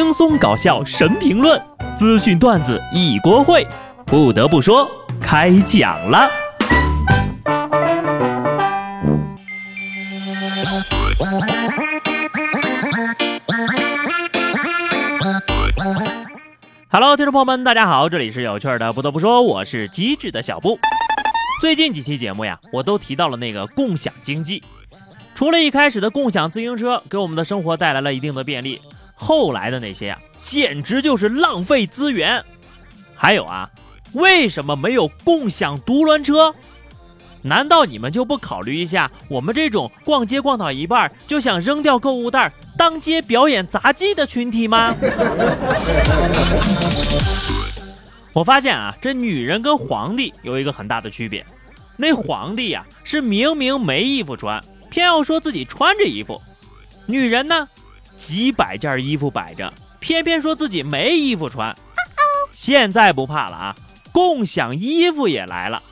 轻松搞笑神评论，资讯段子一锅烩。不得不说，开讲了。Hello，听众朋友们，大家好，这里是有趣的。不得不说，我是机智的小布。最近几期节目呀，我都提到了那个共享经济。除了一开始的共享自行车给我们的生活带来了一定的便利。后来的那些呀，简直就是浪费资源。还有啊，为什么没有共享独轮车？难道你们就不考虑一下我们这种逛街逛到一半就想扔掉购物袋、当街表演杂技的群体吗？我发现啊，这女人跟皇帝有一个很大的区别。那皇帝呀，是明明没衣服穿，偏要说自己穿着衣服；女人呢？几百件衣服摆着，偏偏说自己没衣服穿。现在不怕了啊，共享衣服也来了。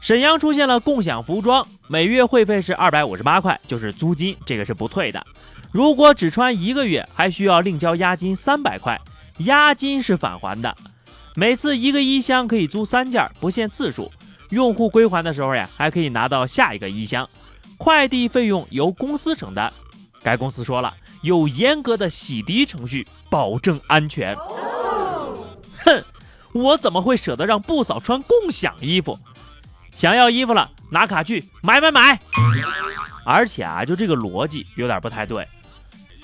沈阳出现了共享服装，每月会费是二百五十八块，就是租金，这个是不退的。如果只穿一个月，还需要另交押金三百块，押金是返还的。每次一个衣箱可以租三件，不限次数。用户归还的时候呀，还可以拿到下一个衣箱。快递费用由公司承担。该公司说了。有严格的洗涤程序，保证安全。哼，我怎么会舍得让布嫂穿共享衣服？想要衣服了，拿卡去买买买。而且啊，就这个逻辑有点不太对，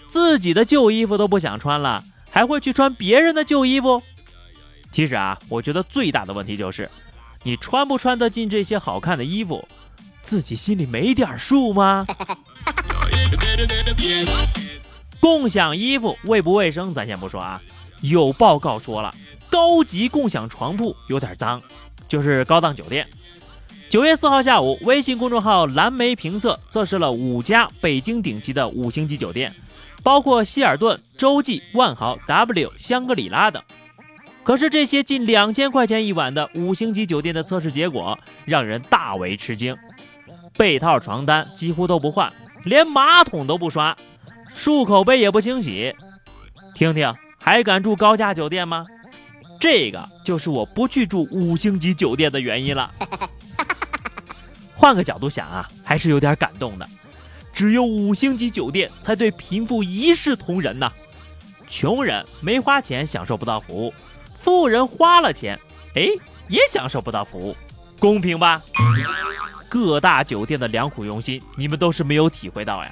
自己的旧衣服都不想穿了，还会去穿别人的旧衣服？其实啊，我觉得最大的问题就是，你穿不穿得进这些好看的衣服，自己心里没点数吗？共享衣服卫不卫生，咱先不说啊。有报告说了，高级共享床铺有点脏，就是高档酒店。九月四号下午，微信公众号蓝莓评测测试了五家北京顶级的五星级酒店，包括希尔顿、洲际、万豪、W、香格里拉等。可是这些近两千块钱一晚的五星级酒店的测试结果让人大为吃惊：被套、床单几乎都不换，连马桶都不刷。漱口杯也不清洗，听听还敢住高价酒店吗？这个就是我不去住五星级酒店的原因了。换个角度想啊，还是有点感动的。只有五星级酒店才对贫富一视同仁呐。穷人没花钱享受不到服务，富人花了钱，哎，也享受不到服务，公平吧？各大酒店的良苦用心，你们都是没有体会到呀。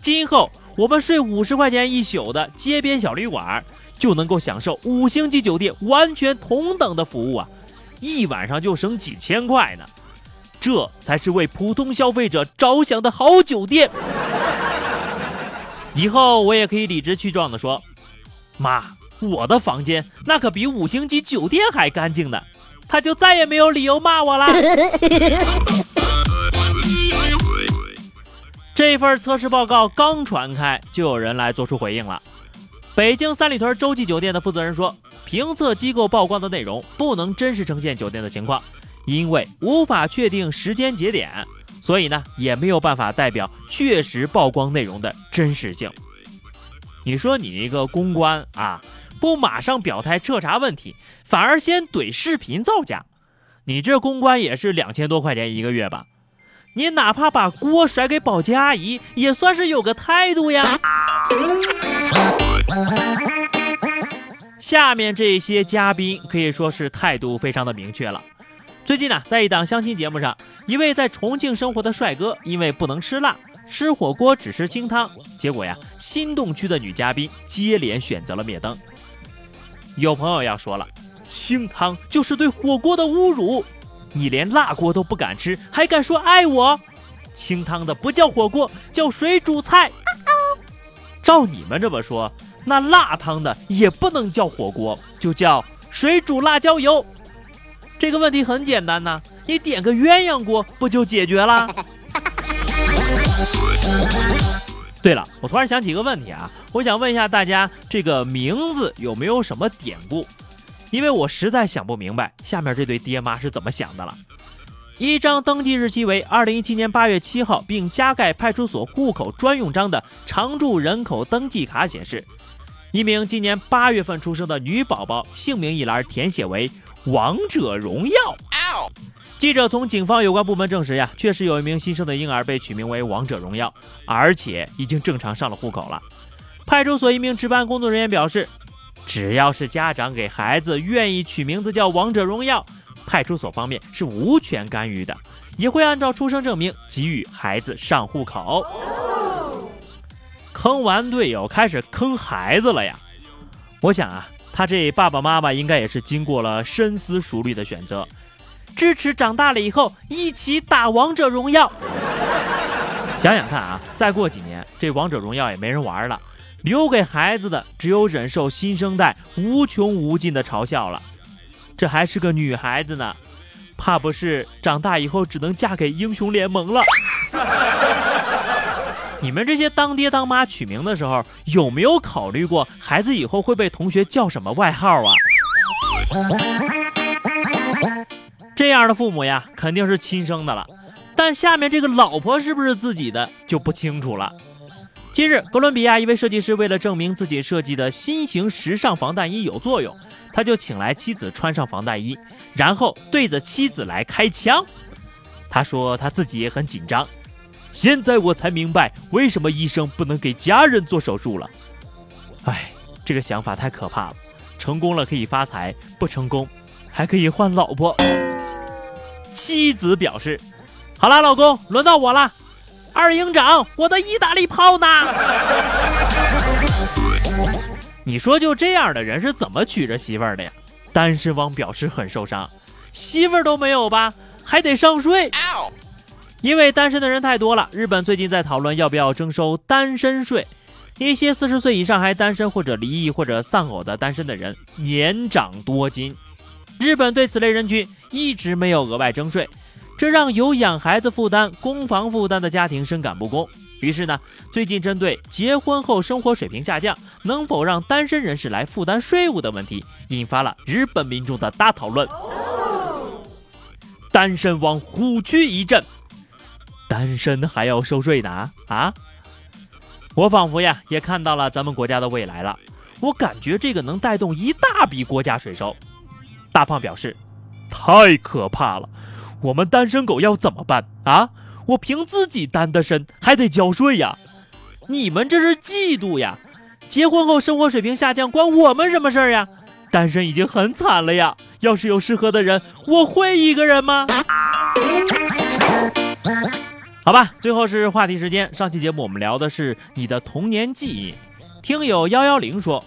今后。我们睡五十块钱一宿的街边小旅馆，就能够享受五星级酒店完全同等的服务啊！一晚上就省几千块呢，这才是为普通消费者着想的好酒店。以后我也可以理直气壮地说：“妈，我的房间那可比五星级酒店还干净呢。”他就再也没有理由骂我了。这份测试报告刚传开，就有人来做出回应了。北京三里屯洲际酒店的负责人说，评测机构曝光的内容不能真实呈现酒店的情况，因为无法确定时间节点，所以呢也没有办法代表确实曝光内容的真实性。你说你一个公关啊，不马上表态彻查问题，反而先怼视频造假，你这公关也是两千多块钱一个月吧？你哪怕把锅甩给保洁阿姨，也算是有个态度呀。下面这些嘉宾可以说是态度非常的明确了。最近呢，在一档相亲节目上，一位在重庆生活的帅哥，因为不能吃辣，吃火锅只吃清汤，结果呀，心动区的女嘉宾接连选择了灭灯。有朋友要说了，清汤就是对火锅的侮辱。你连辣锅都不敢吃，还敢说爱我？清汤的不叫火锅，叫水煮菜。照你们这么说，那辣汤的也不能叫火锅，就叫水煮辣椒油。这个问题很简单呐，你点个鸳鸯锅不就解决了？对了，我突然想起一个问题啊，我想问一下大家，这个名字有没有什么典故？因为我实在想不明白，下面这对爹妈是怎么想的了。一张登记日期为二零一七年八月七号，并加盖派出所户口专用章的常住人口登记卡显示，一名今年八月份出生的女宝宝姓名一栏填写为《王者荣耀》。记者从警方有关部门证实呀，确实有一名新生的婴儿被取名为《王者荣耀》，而且已经正常上了户口了。派出所一名值班工作人员表示，只要是家长给孩子愿意取名字叫《王者荣耀》，派出所方面是无权干预的，也会按照出生证明给予孩子上户口。坑完队友，开始坑孩子了呀！我想啊，他这爸爸妈妈应该也是经过了深思熟虑的选择。支持长大了以后一起打王者荣耀。想想看啊，再过几年这王者荣耀也没人玩了，留给孩子的只有忍受新生代无穷无尽的嘲笑了。这还是个女孩子呢，怕不是长大以后只能嫁给英雄联盟了。你们这些当爹当妈取名的时候，有没有考虑过孩子以后会被同学叫什么外号啊？这样的父母呀，肯定是亲生的了，但下面这个老婆是不是自己的就不清楚了。近日，哥伦比亚一位设计师为了证明自己设计的新型时尚防弹衣有作用，他就请来妻子穿上防弹衣，然后对着妻子来开枪。他说他自己也很紧张，现在我才明白为什么医生不能给家人做手术了。哎，这个想法太可怕了，成功了可以发财，不成功还可以换老婆。妻子表示：“好啦，老公，轮到我了。二营长，我的意大利炮呢？” 你说就这样的人是怎么娶着媳妇儿的呀？单身汪表示很受伤，媳妇儿都没有吧，还得上税。因为单身的人太多了，日本最近在讨论要不要征收单身税。一些四十岁以上还单身或者离异或者丧偶的单身的人年长多金。日本对此类人群一直没有额外征税，这让有养孩子负担、供房负担的家庭深感不公。于是呢，最近针对结婚后生活水平下降，能否让单身人士来负担税务的问题，引发了日本民众的大讨论。单身汪虎躯一震，单身还要收税呢？啊！我仿佛呀也看到了咱们国家的未来了，我感觉这个能带动一大笔国家税收。大胖表示：“太可怕了，我们单身狗要怎么办啊？我凭自己单的身还得交税呀！你们这是嫉妒呀？结婚后生活水平下降关我们什么事儿呀？单身已经很惨了呀！要是有适合的人，我会一个人吗？”好吧，最后是话题时间。上期节目我们聊的是你的童年记忆。听友幺幺零说：“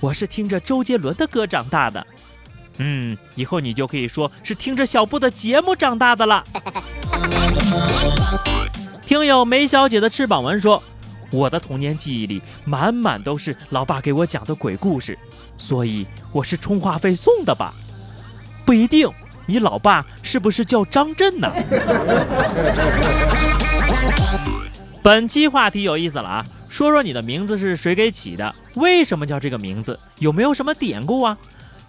我是听着周杰伦的歌长大的。”嗯，以后你就可以说是听着小布的节目长大的了。听友梅小姐的翅膀文说：“我的童年记忆里满满都是老爸给我讲的鬼故事，所以我是充话费送的吧？不一定，你老爸是不是叫张震呢？” 本期话题有意思了啊，说说你的名字是谁给起的？为什么叫这个名字？有没有什么典故啊？